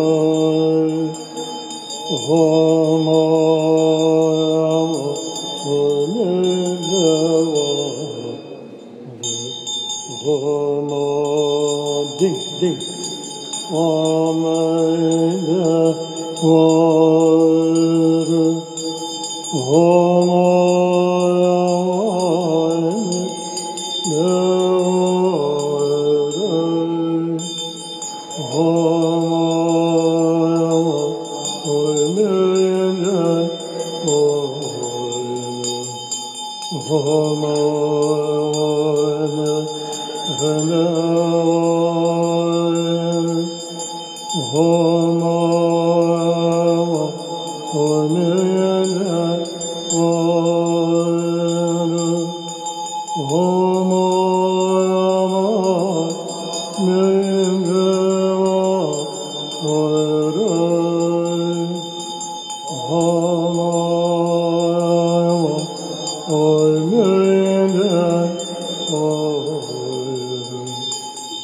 Oh. Om Ding, ding. Oh